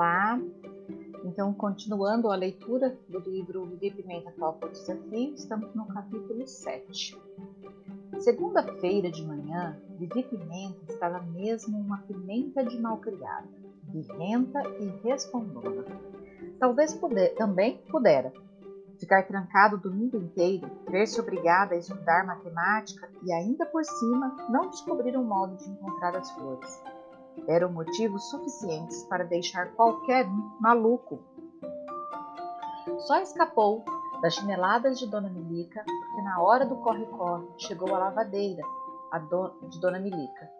Olá! Então, continuando a leitura do livro Viver Pimenta Topa o Desafio, estamos no capítulo 7. Segunda-feira de manhã, Vivi Pimenta estava mesmo uma pimenta de malcriada, birrenta e respondona. Talvez puder, também pudera ficar trancado o domingo inteiro, ver-se obrigada a estudar matemática e ainda por cima não descobrir um modo de encontrar as flores eram motivos suficientes para deixar qualquer maluco. Só escapou das chineladas de Dona Milica porque na hora do corre-corre chegou a lavadeira a do, de Dona Milica.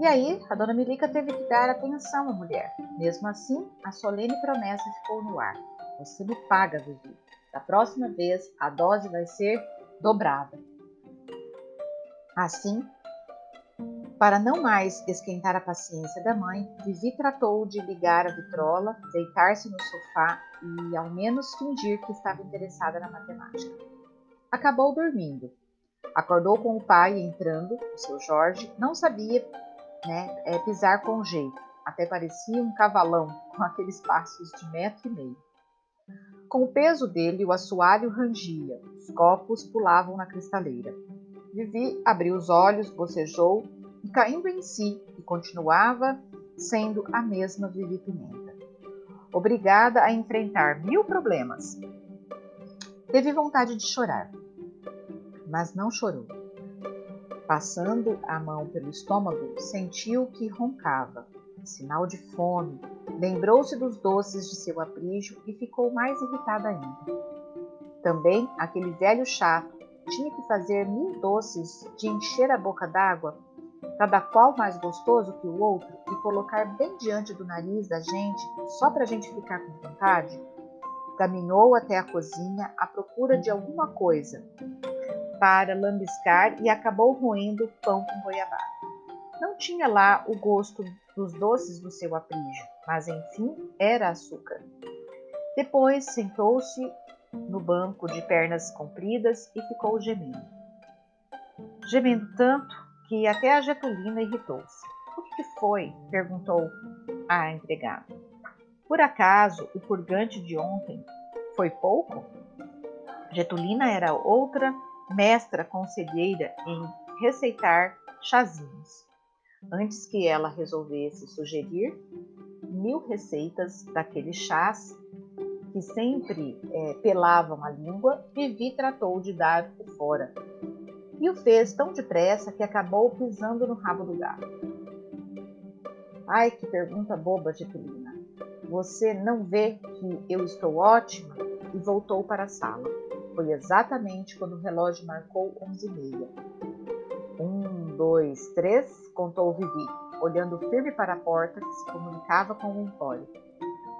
E aí a Dona Milica teve que dar atenção à mulher. Mesmo assim, a solene promessa ficou no ar. Você me paga, Vivi. Da próxima vez, a dose vai ser dobrada. Assim, para não mais esquentar a paciência da mãe, Vivi tratou de ligar a vitrola, deitar-se no sofá e, ao menos, fingir que estava interessada na matemática. Acabou dormindo. Acordou com o pai entrando, o seu Jorge, não sabia né, é, pisar com jeito, até parecia um cavalão com aqueles passos de metro e meio. Com o peso dele, o assoalho rangia, os copos pulavam na cristaleira. Vivi abriu os olhos, bocejou e caindo em si, e continuava sendo a mesma Vivi Pimenta. Obrigada a enfrentar mil problemas. Teve vontade de chorar, mas não chorou. Passando a mão pelo estômago, sentiu que roncava, sinal de fome. Lembrou-se dos doces de seu aprijo e ficou mais irritada ainda. Também aquele velho chato tinha que fazer mil doces de encher a boca d'água cada qual mais gostoso que o outro, e colocar bem diante do nariz da gente, só para a gente ficar com vontade? Caminhou até a cozinha à procura de alguma coisa para lambiscar e acabou roendo pão com goiabada. Não tinha lá o gosto dos doces do seu aprijo, mas enfim era açúcar. Depois sentou-se no banco de pernas compridas e ficou gemendo. Gemendo tanto que até a Getulina irritou-se. O que foi? perguntou a empregada. Por acaso o purgante de ontem foi pouco? Getulina era outra mestra conselheira em receitar chazinhos. Antes que ela resolvesse sugerir mil receitas daqueles chás que sempre é, pelavam a língua, Vivi tratou de dar por fora, e o fez tão depressa que acabou pisando no rabo do gato. Ai, que pergunta boba, Getulina. Você não vê que eu estou ótima? E voltou para a sala. Foi exatamente quando o relógio marcou onze e meia. Um, dois, três, contou Vivi, olhando firme para a porta que se comunicava com o empório.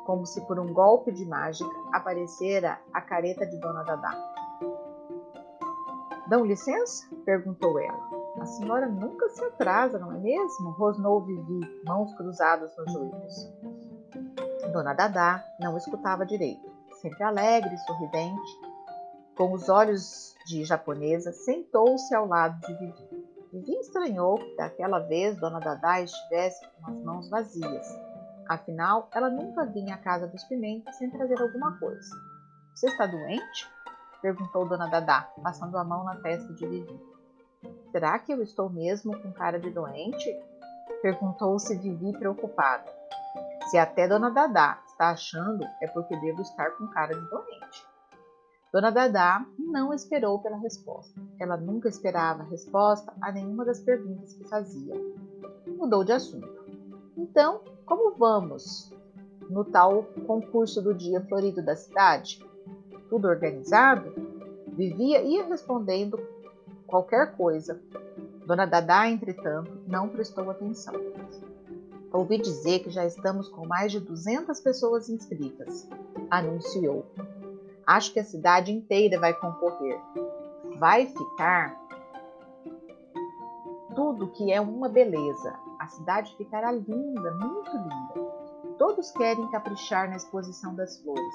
Como se por um golpe de mágica aparecera a careta de Dona Dadá. Dão licença? perguntou ela. A senhora nunca se atrasa, não é mesmo? rosnou Vivi, mãos cruzadas nos joelhos. Dona Dadá não escutava direito. Sempre alegre sorridente, com os olhos de japonesa, sentou-se ao lado de Vivi. Vivi estranhou que daquela vez Dona Dadá estivesse com as mãos vazias. Afinal, ela nunca vinha à casa dos Pimentas sem trazer alguma coisa. Você está doente? Perguntou Dona Dadá, passando a mão na testa de Vivi. Será que eu estou mesmo com cara de doente? Perguntou-se Vivi preocupada. Se até Dona Dadá está achando, é porque devo estar com cara de doente. Dona Dadá não esperou pela resposta. Ela nunca esperava resposta a nenhuma das perguntas que fazia. Mudou de assunto. Então, como vamos no tal concurso do dia florido da cidade? Tudo organizado, vivia ia respondendo qualquer coisa. Dona Dadá, entretanto, não prestou atenção. Ouvi dizer que já estamos com mais de 200 pessoas inscritas, anunciou. Acho que a cidade inteira vai concorrer. Vai ficar tudo que é uma beleza. A cidade ficará linda, muito linda. Todos querem caprichar na exposição das flores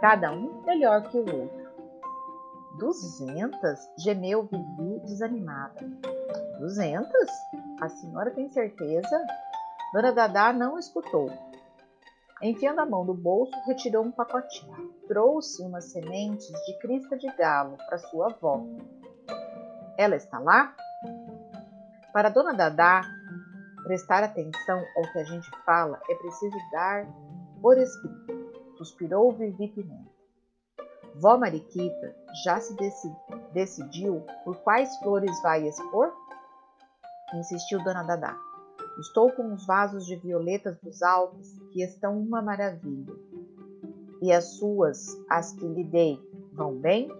cada um melhor que o outro. Duzentas? gemeu Vivi desanimada. Duzentas? A senhora tem certeza? Dona Dadá não escutou. Enfiando a mão no bolso, retirou um pacotinho. Trouxe umas sementes de crista de galo para sua avó. Ela está lá? Para Dona Dadá prestar atenção ao que a gente fala, é preciso dar por escrito. Suspirou Vivi Pimenta. Vó Mariquita já se decidiu por quais flores vai expor? Insistiu Dona Dadá. Estou com os vasos de violetas dos Alpes que estão uma maravilha. E as suas, as que lhe dei, vão bem?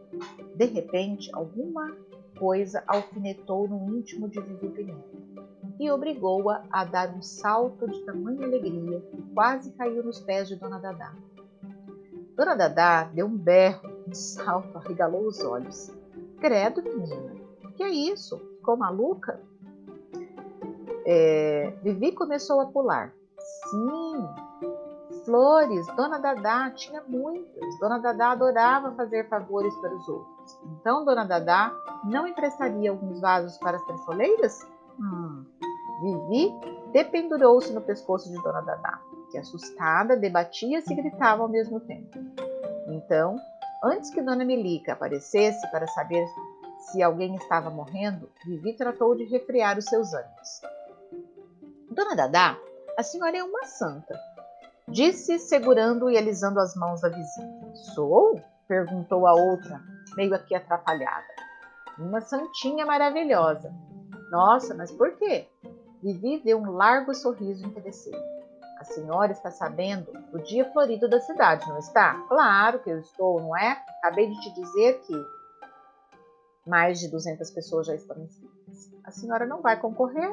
De repente, alguma coisa alfinetou no íntimo de Vivi Pimenta e obrigou-a a dar um salto de tamanha alegria que quase caiu nos pés de Dona Dadá. Dona Dadá deu um berro, um salto, arregalou os olhos. Credo, menina, que é isso? Ficou maluca? É, Vivi começou a pular. Sim, flores, Dona Dadá tinha muitas. Dona Dadá adorava fazer favores para os outros. Então, Dona Dadá não emprestaria alguns vasos para as trefoleiras? Hum. Vivi dependurou-se no pescoço de Dona Dadá, que assustada debatia-se e gritava ao mesmo tempo. Então, antes que Dona Melica aparecesse para saber se alguém estava morrendo, Vivi tratou de refrear os seus ânimos. Dona Dadá, a senhora é uma santa, disse, segurando e alisando as mãos da vizinha. Sou? perguntou a outra, meio aqui atrapalhada. Uma santinha maravilhosa. Nossa, mas por quê? Vivi deu um largo sorriso interesseiro. A senhora está sabendo do dia florido da cidade, não está? Claro que eu estou, não é? Acabei de te dizer que mais de 200 pessoas já estão inscritas. A senhora não vai concorrer?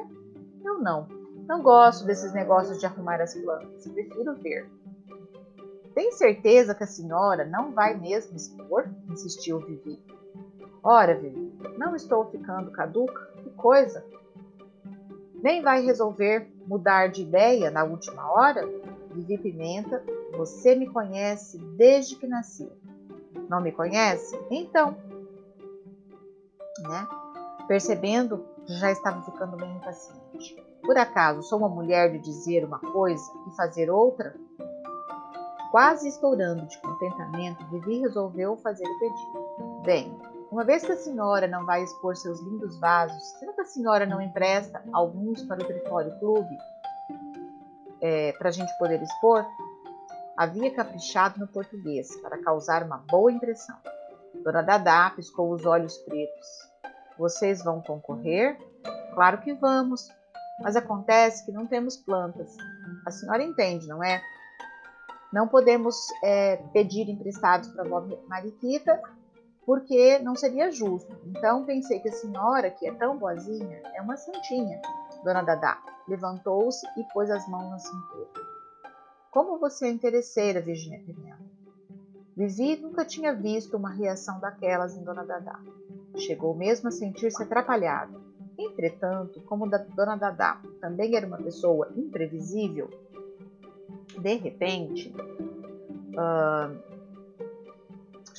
Eu não. Não gosto desses negócios de arrumar as plantas, prefiro ver. Tem certeza que a senhora não vai mesmo expor? insistiu Vivi. Ora, Vivi, não estou ficando caduca? Que coisa! Nem vai resolver mudar de ideia na última hora? Vivi Pimenta, você me conhece desde que nasci. Não me conhece? Então. Né? Percebendo que já estava ficando bem impaciente. Por acaso sou uma mulher de dizer uma coisa e fazer outra? Quase estourando de contentamento, Vivi resolveu fazer o pedido. Bem, uma vez que a senhora não vai expor seus lindos vasos, será que a senhora não empresta alguns para o Trifólio Clube? É, para a gente poder expor? Havia caprichado no português para causar uma boa impressão. Dona Dadá piscou os olhos pretos. Vocês vão concorrer? Claro que vamos, mas acontece que não temos plantas. A senhora entende, não é? Não podemos é, pedir emprestados para a Mariquita, porque não seria justo. Então pensei que a senhora, que é tão boazinha, é uma santinha. Dona Dadá levantou-se e pôs as mãos na cintura. Como você é interesseira, Virginia Pimenta. Vivi nunca tinha visto uma reação daquelas em Dona Dadá. Chegou mesmo a sentir-se atrapalhada. Entretanto, como da Dona Dadá também era uma pessoa imprevisível, de repente, uh,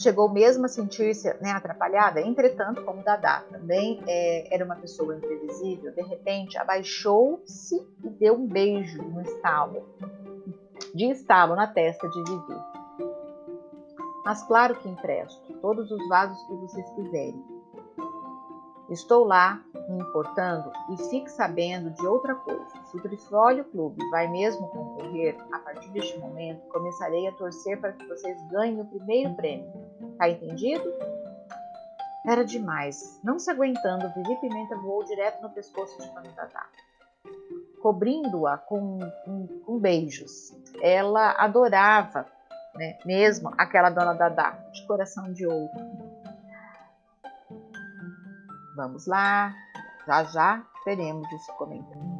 chegou mesmo a sentir-se né, atrapalhada. Entretanto, como Dadá também é, era uma pessoa imprevisível, de repente abaixou-se e deu um beijo no estalo, de estalo na testa de Vivi. Mas claro que empresto todos os vasos que vocês quiserem Estou lá me importando e fique sabendo de outra coisa. Se o Trifólio Clube vai mesmo concorrer, a partir deste momento começarei a torcer para que vocês ganhem o primeiro prêmio. Tá entendido? Era demais. Não se aguentando, Vivi Pimenta voou direto no pescoço de Tatá, cobrindo-a com, com, com, beijos. Ela adorava né, mesmo aquela dona Dadá, de coração de ouro. Vamos lá, já já teremos esse comentário.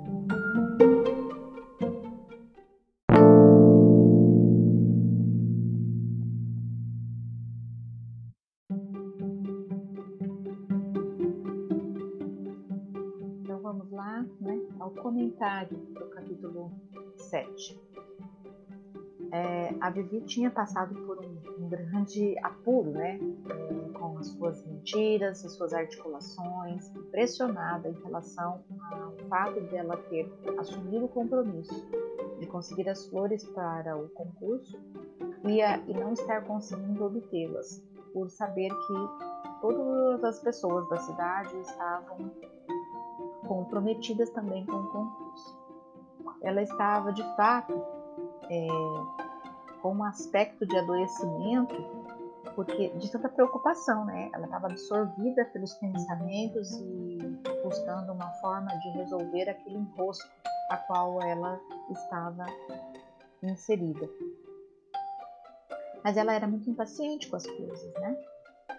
Vamos lá né, ao comentário do capítulo 7 é, a Vivi tinha passado por um, um grande apuro, né? É, com as suas mentiras, as suas articulações, pressionada em relação ao fato dela ter assumido o compromisso de conseguir as flores para o concurso e, a, e não estar conseguindo obtê-las, por saber que todas as pessoas da cidade estavam comprometidas também com o concurso. Ela estava de fato é, com um aspecto de adoecimento, porque de tanta preocupação, né? Ela estava absorvida pelos pensamentos e buscando uma forma de resolver aquele enrosco a qual ela estava inserida. Mas ela era muito impaciente com as coisas, né?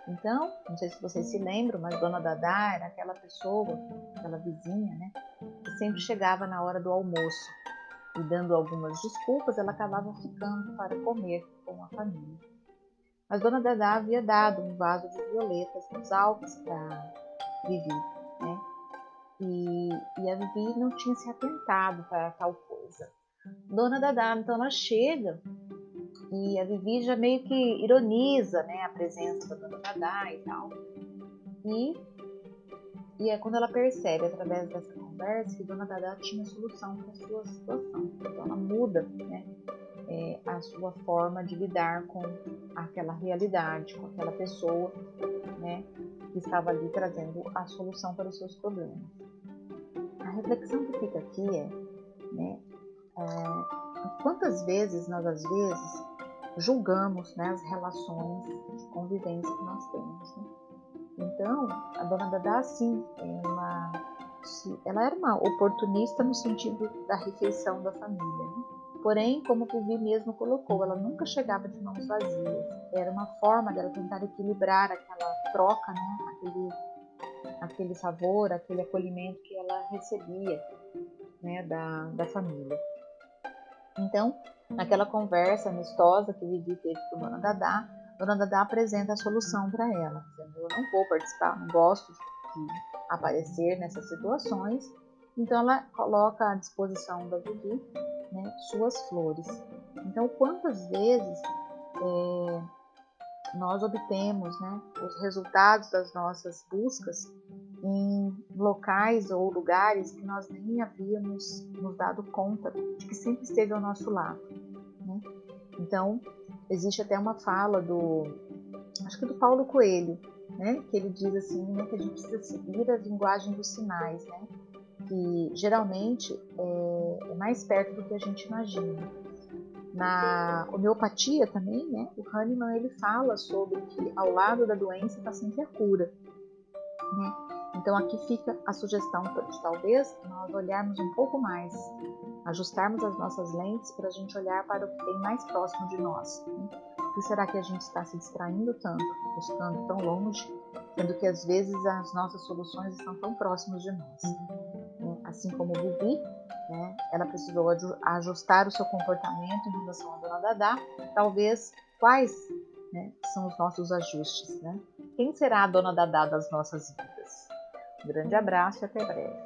Então, não sei se vocês se lembram, mas Dona Dadá era aquela pessoa, aquela vizinha, né? Que sempre chegava na hora do almoço e dando algumas desculpas, ela acabava ficando para comer com a família. Mas Dona Dadá havia dado um vaso de violetas nos Alpes para Vivi, né? E, e a Vivi não tinha se atentado para tal coisa. Dona Dadá, então ela chega e a Vivi já meio que ironiza né, a presença da Dona Dadá e tal. E, e é quando ela percebe, através dessa conversa, que Dona Dadá tinha solução para a sua situação. Então ela muda né, é, a sua forma de lidar com aquela realidade, com aquela pessoa né, que estava ali trazendo a solução para os seus problemas. A reflexão que fica aqui é, né, é quantas vezes nós às vezes julgamos né, as relações de convivência que nós temos. Né? Então, a dona Dada, sim, ela, ela era uma oportunista no sentido da refeição da família. Né? Porém, como o Vivi mesmo colocou, ela nunca chegava de mãos vazias. Era uma forma dela tentar equilibrar aquela troca, né? aquele, aquele sabor, aquele acolhimento que ela recebia né? da, da família. Então, naquela conversa amistosa que Vivi teve com Dona Dadá, Dona Dadá apresenta a solução para ela, dizendo: Eu não vou participar, não gosto de aparecer nessas situações. Então, ela coloca à disposição da Vivi né, suas flores. Então, quantas vezes é, nós obtemos né, os resultados das nossas buscas em locais ou lugares que nós nem havíamos nos dado conta de que sempre esteve ao nosso lado. Né? Então, existe até uma fala do, acho que do Paulo Coelho, né? que ele diz assim, né, que a gente precisa seguir a linguagem dos sinais, né? que geralmente é, é mais perto do que a gente imagina. Na homeopatia também, né, o Hahnemann ele fala sobre que ao lado da doença está sempre a cura. Né? Então aqui fica a sugestão de talvez nós olharmos um pouco mais, ajustarmos as nossas lentes para a gente olhar para o que tem mais próximo de nós. Né? Por que será que a gente está se distraindo tanto, buscando tão longe, sendo que às vezes as nossas soluções estão tão próximas de nós? Né? Assim como Vivi, né? ela precisou ajustar o seu comportamento em relação à Dona Dadá, talvez quais né, são os nossos ajustes? Né? Quem será a Dona Dadá das nossas vidas? Grande abraço e até breve.